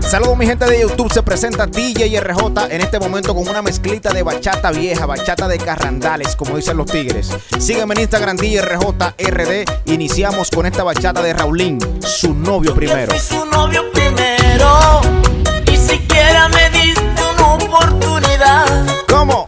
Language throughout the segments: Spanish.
Saludos mi gente de YouTube, se presenta DJ RJ en este momento con una mezclita de bachata vieja, bachata de carrandales, como dicen los tigres. Sígueme en Instagram DJ RJ RD. Iniciamos con esta bachata de Raulín, su novio primero. su novio primero, siquiera me diste una oportunidad. ¿Cómo?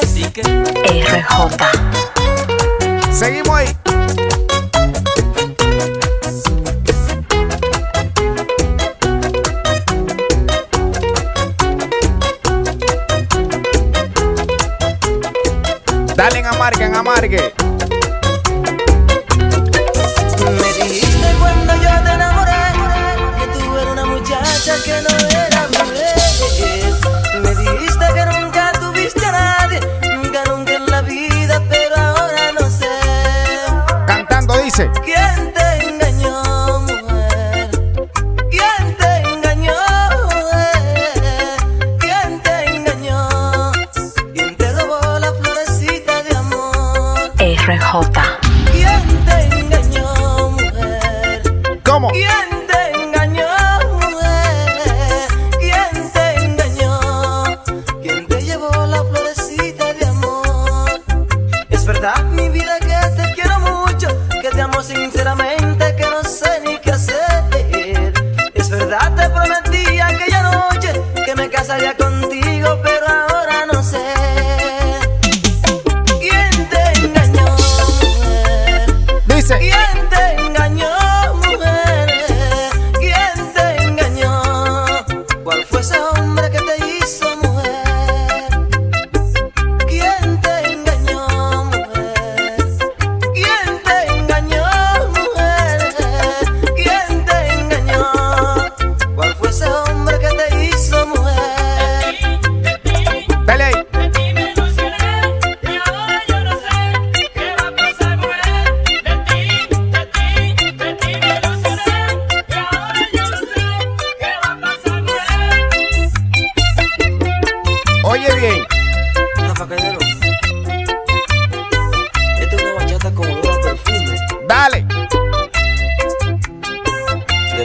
cacique. RJ. Seguimos ahí. Dale en amargue, en amargue. Dice.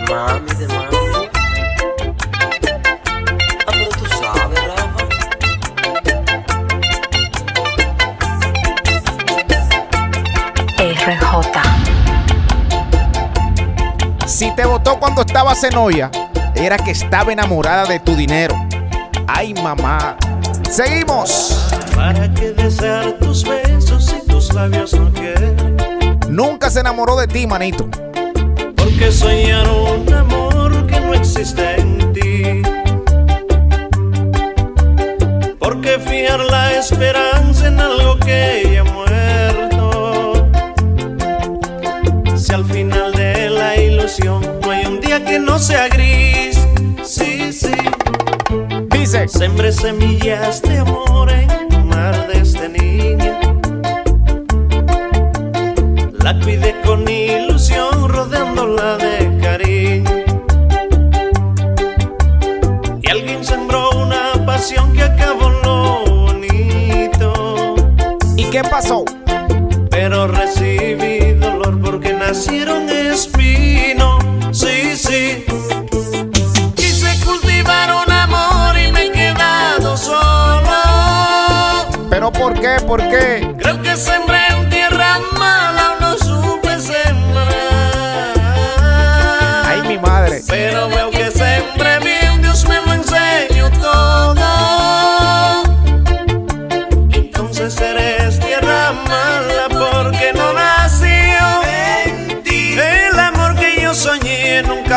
De mami, de mami. Ah, pero tú sabes, Rafa. RJ. Si te votó cuando estabas en olla, era que estaba enamorada de tu dinero. Ay, mamá. Seguimos. ¿Para qué desear tus besos si tus labios no quieren? Nunca se enamoró de ti, manito. Porque soñar un amor que no existe en ti. Porque fijar la esperanza en algo que ya ha muerto. Si al final de la ilusión no hay un día que no sea gris. Sí, sí. Dice. Sembré semillas de amor en el mar de esta niña. La cuidé con ilusión, rodeándola qué pasó? Pero recibí dolor porque nacieron espinos. Sí, sí. Quise cultivar un amor y me he quedado solo. ¿Pero por qué? ¿Por qué? Creo que sembré en tierra mala, no supe sembrar. Ay, mi madre. Pero veo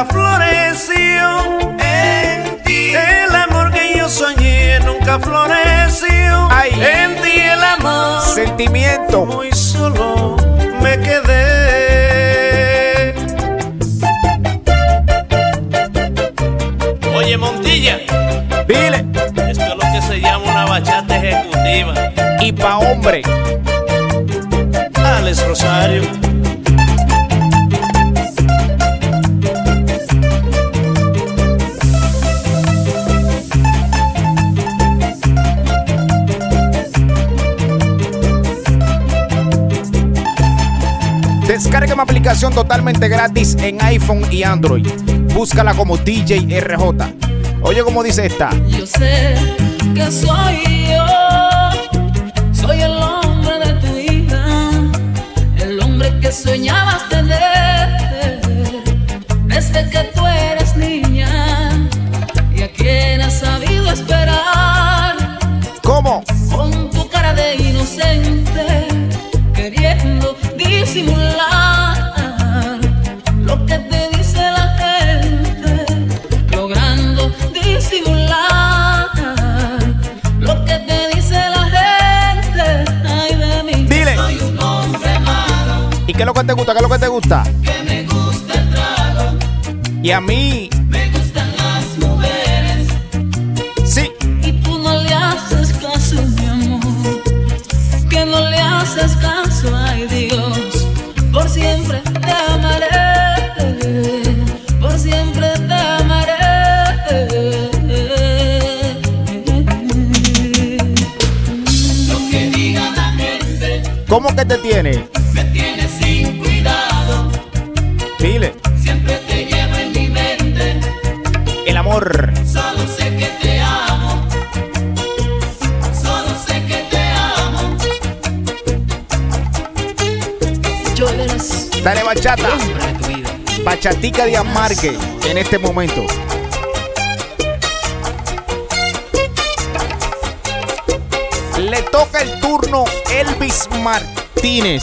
nunca floreció en ti. El amor que yo soñé nunca nunca floreció. Ay. En ti el amor. Sentimiento. Muy solo me quedé. Oye, Montilla, Dile. esto es lo que se llama una bachata ejecutiva. Y pa' hombre. Alex Rosario. Descarga mi aplicación totalmente gratis en iPhone y Android. Búscala como DJ RJ. Oye, como dice esta. Yo sé que soy yo, soy el hombre de tu vida, el hombre que soñabas tener ¿Y qué es lo que te gusta? ¿Qué es lo que te gusta? que me gusta el trago, Y a mí, me gustan las mujeres. sí. Y tú no le haces caso, mi amor. Que no le haces caso, ay Dios. Por siempre te amaré. Por siempre te amaré. Lo que diga la gente ¿Cómo que te tiene bachata. Bachatica de Amarque en este momento. Le toca el turno Elvis Martínez.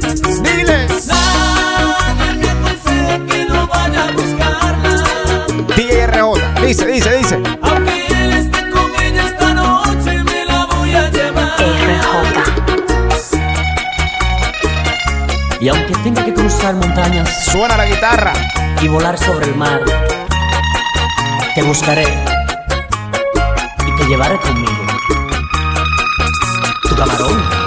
montañas Suena la guitarra. y volar sobre el mar, te buscaré y te llevaré conmigo. Tu camarón.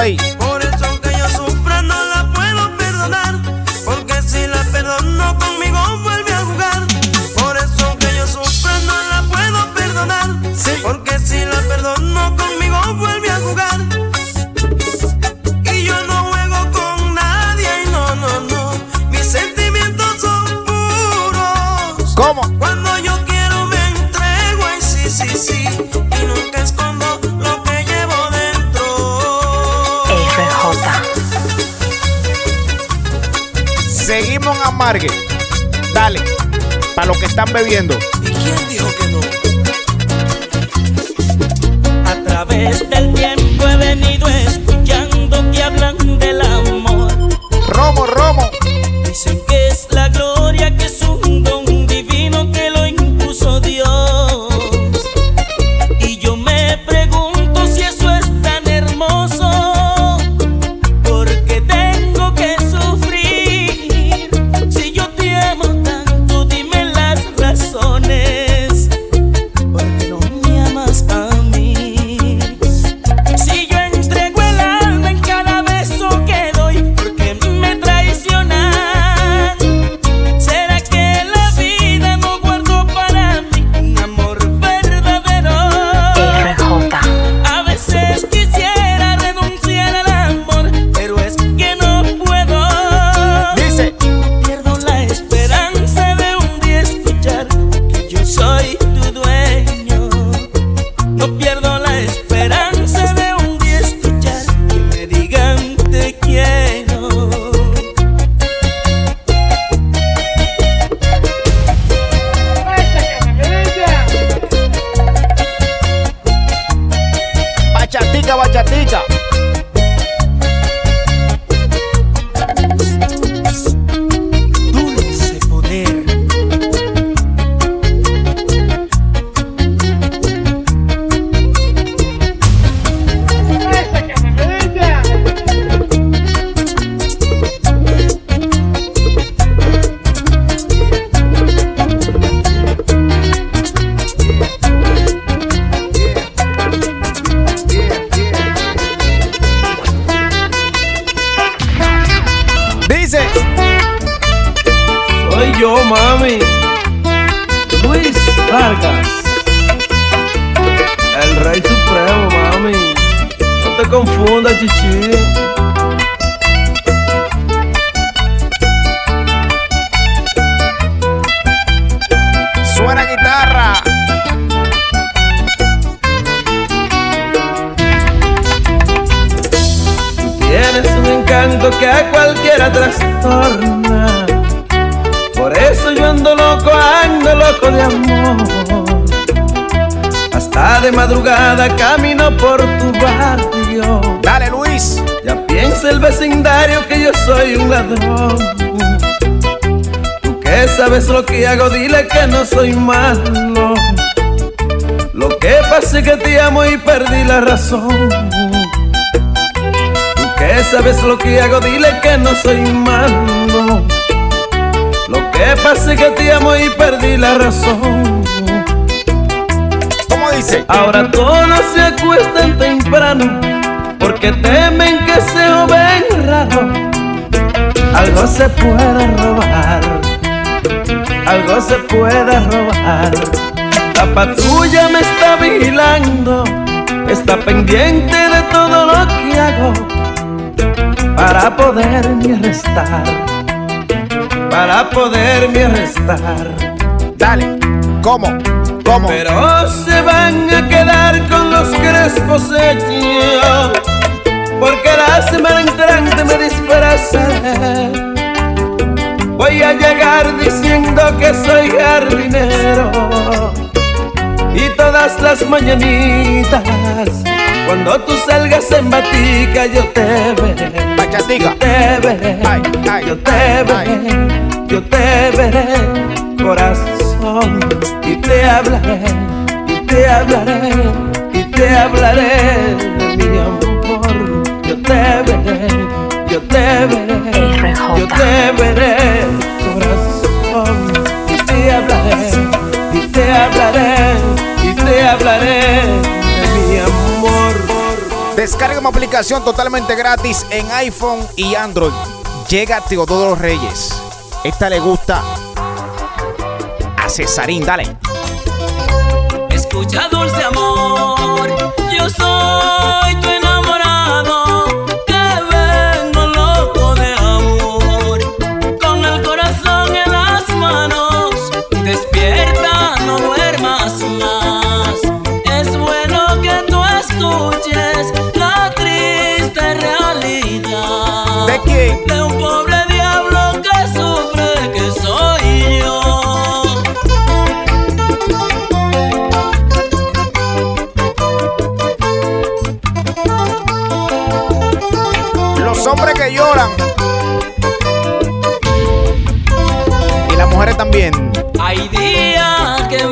Cantándolo Dale, para los que están bebiendo. ¿Y quién dijo que no? A través del tiempo he venido escuchando que hablan del amor. Tienes un encanto que a cualquiera trastorna. Por eso yo ando loco, ando loco de amor. Hasta de madrugada camino por tu barrio. Dale, Luis. Ya piensa el vecindario que yo soy un ladrón. Tú que sabes lo que hago, dile que no soy malo. Lo que pasa es que te amo y perdí la razón. Que sabes lo que hago, dile que no soy malo. Lo que pasa es que te amo y perdí la razón. ¿Cómo dice? Ahora todos se acuestan temprano porque temen que se ven raro. Algo se puede robar, algo se puede robar. La patrulla me está vigilando, está pendiente de todo lo que hago para poderme arrestar, para poderme arrestar. Dale. ¿Cómo? ¿Cómo? Pero se van a quedar con los crespos hechos Porque la semana entrante me disfrazaré Voy a llegar diciendo que soy jardinero Y todas las mañanitas Cuando tú salgas en batica yo te veré Bachatica. Yo te veré Ay, ay, Yo te ay, veré Yo te veré Corazón. Y te hablaré Y te hablaré Y te hablaré de mi amor. Yo te veré Yo te veré. RJ. Yo te veré Corazón. Y te hablaré Y te hablaré Y te hablaré Descarga mi aplicación totalmente gratis en iPhone y Android. Llega Teodoro Reyes. Esta le gusta a Cesarín. Dale. Escucha dulce amor, yo soy tu enamorado, que vengo loco De un pobre diablo que sufre que soy yo. Los hombres que lloran. Y las mujeres también. Hay días que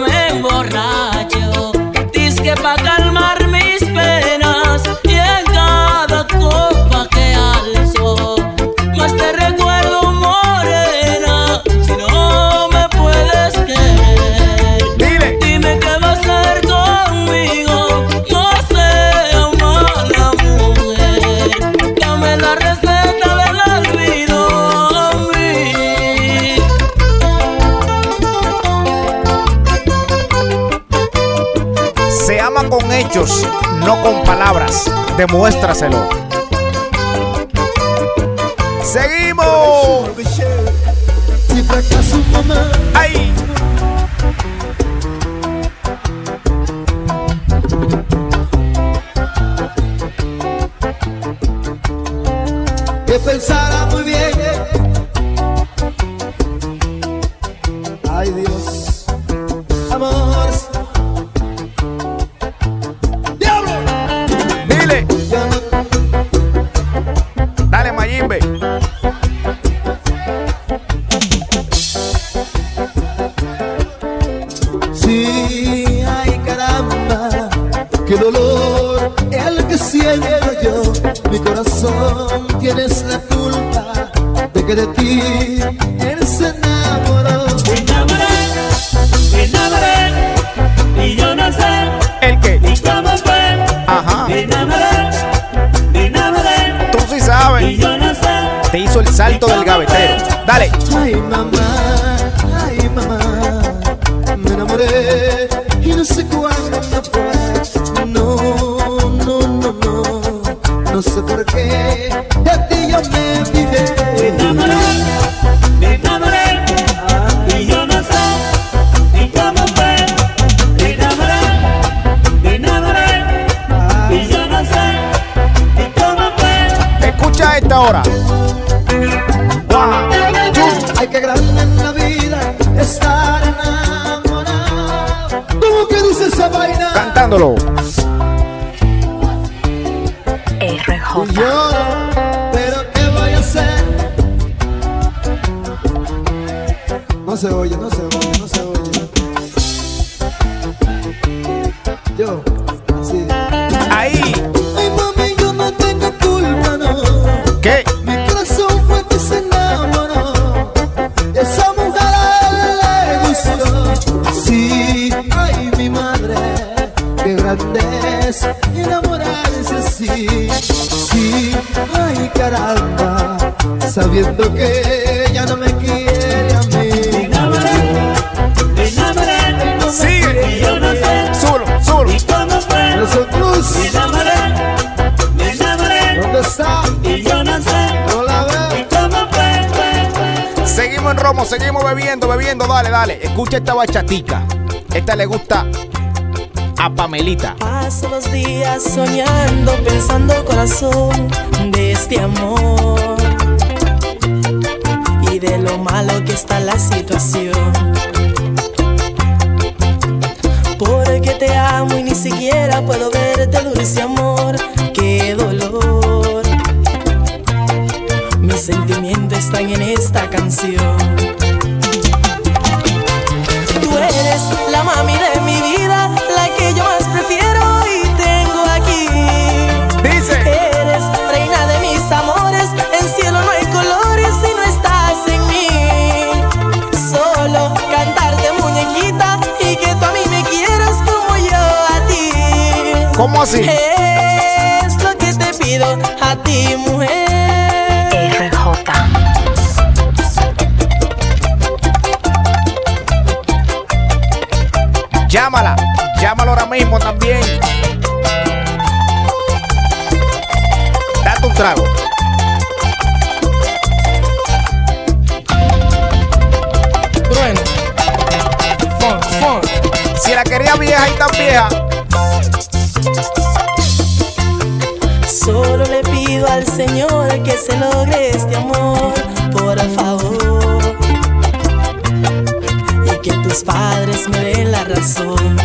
no con palabras. Demuéstraselo. Seguimos. De ti yo me Me fijé. enamoré, me enamoré, y yo no sé ni cómo fue. Me enamoré, me enamoré, y yo no sé ni cómo fue. Escucha esta hora. One, two. Ay, qué grande en la vida estar enamorado. ¿Cómo que dice esa vaina? Cantándolo. Seguimos bebiendo, bebiendo. Dale, dale. Escucha esta bachatica. Esta le gusta a Pamelita. Paso los días soñando, pensando corazón de este amor y de lo malo que está la situación. Porque te amo y ni siquiera puedo verte, dulce amor, qué dolor. Mis sentimientos están en esta canción. ¿Cómo así? Es lo que te pido a ti, mujer. RJ. Llámala. Llámala ahora mismo también. Date un trago. Trueno. Funk, funk. Si la quería vieja y tan vieja. Solo le pido al Señor que se logre este amor, por favor. Y que tus padres me den la razón.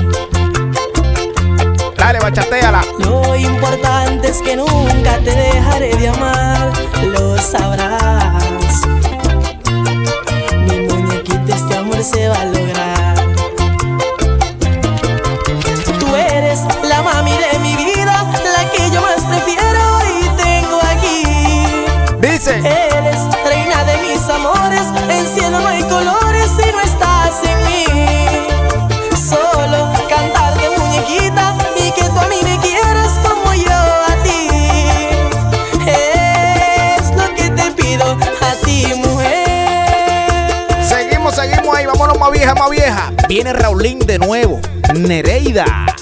Dale, bachateala. Lo importante es que nunca te dejaré de amar, lo sabrás. Mi muñequita, este amor se va Viene Raulín de nuevo. Nereida.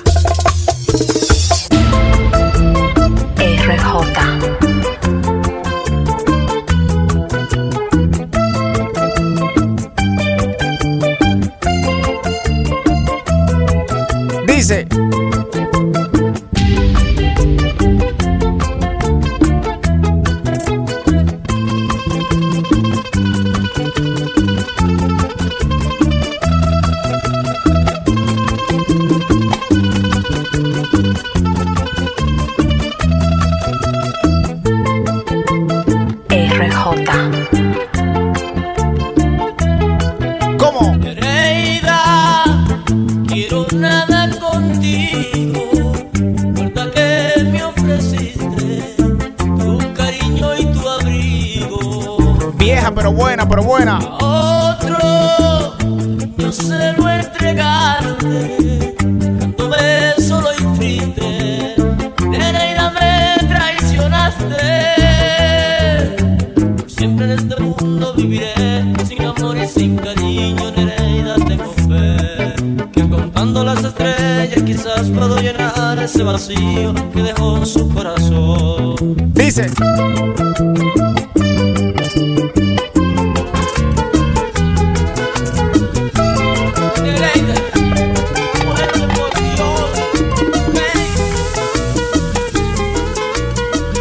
Ese vacío que dejó su corazón. Dice.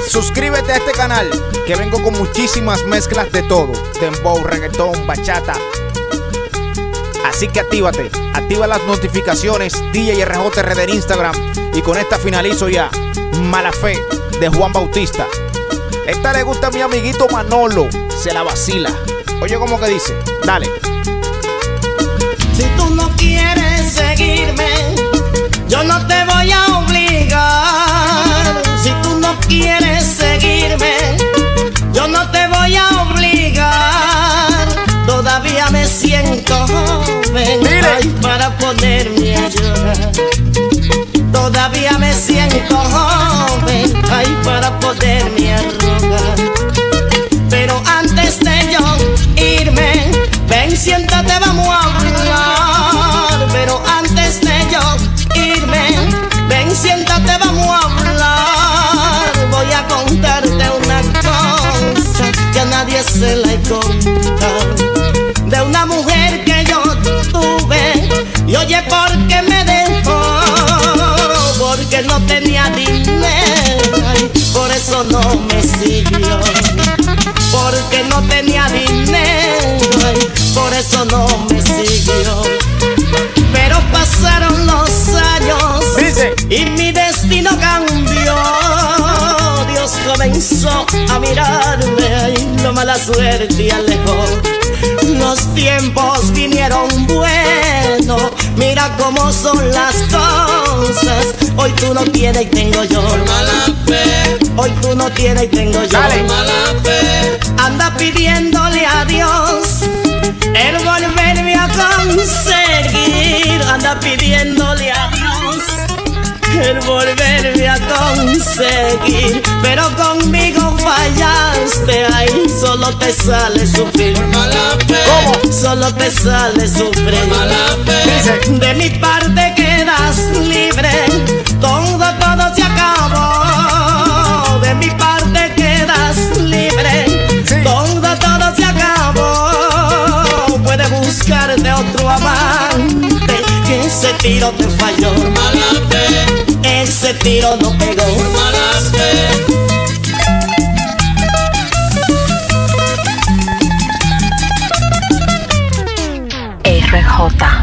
Suscríbete a este canal que vengo con muchísimas mezclas de todo. Dembow, reggaetón, bachata. Así que actívate, activa las notificaciones DJ RJRD en Instagram y con esta finalizo ya. Mala fe de Juan Bautista. Esta le gusta a mi amiguito Manolo, se la vacila. Oye como que dice, dale. Si tú no quieres seguirme, yo no te voy a obligar. Si tú no quieres seguirme, yo no te voy a obligar. Todavía me siento joven ay, para ponerme a llorar. Todavía me siento joven ay, para poderme a rogar. Pero antes de yo irme, ven, siéntate, vamos a hablar. Pero antes de yo irme, ven, siéntate, vamos a hablar. Voy a contarte una cosa que a nadie se la he contado. De una mujer no me siguió porque no tenía dinero, por eso no me siguió. Pero pasaron los años Dice. y mi destino cambió. Dios comenzó a mirarme, ay, la mala suerte alejó. Los tiempos vinieron buenos, mira cómo son las cosas. Hoy tú no tienes y tengo yo. mala fe, Hoy tú no tienes y tengo yo. Dale. mala fe. Anda pidiéndole a Dios el volverme a conseguir. Anda pidiéndole a Dios el volverme a conseguir. Pero conmigo fallaste, ahí solo te sale sufrir. Mala fe, ¿Cómo? Solo te sale sufrir. mala fe. De mi parte quedas libre, todo, todo se acabó. De mi parte quedas libre, Sí. todo, todo se acabó. Puedes buscarte otro amante, que ese tiro te falló. Mala fe, Ese tiro no pegó. mala fe. RJ.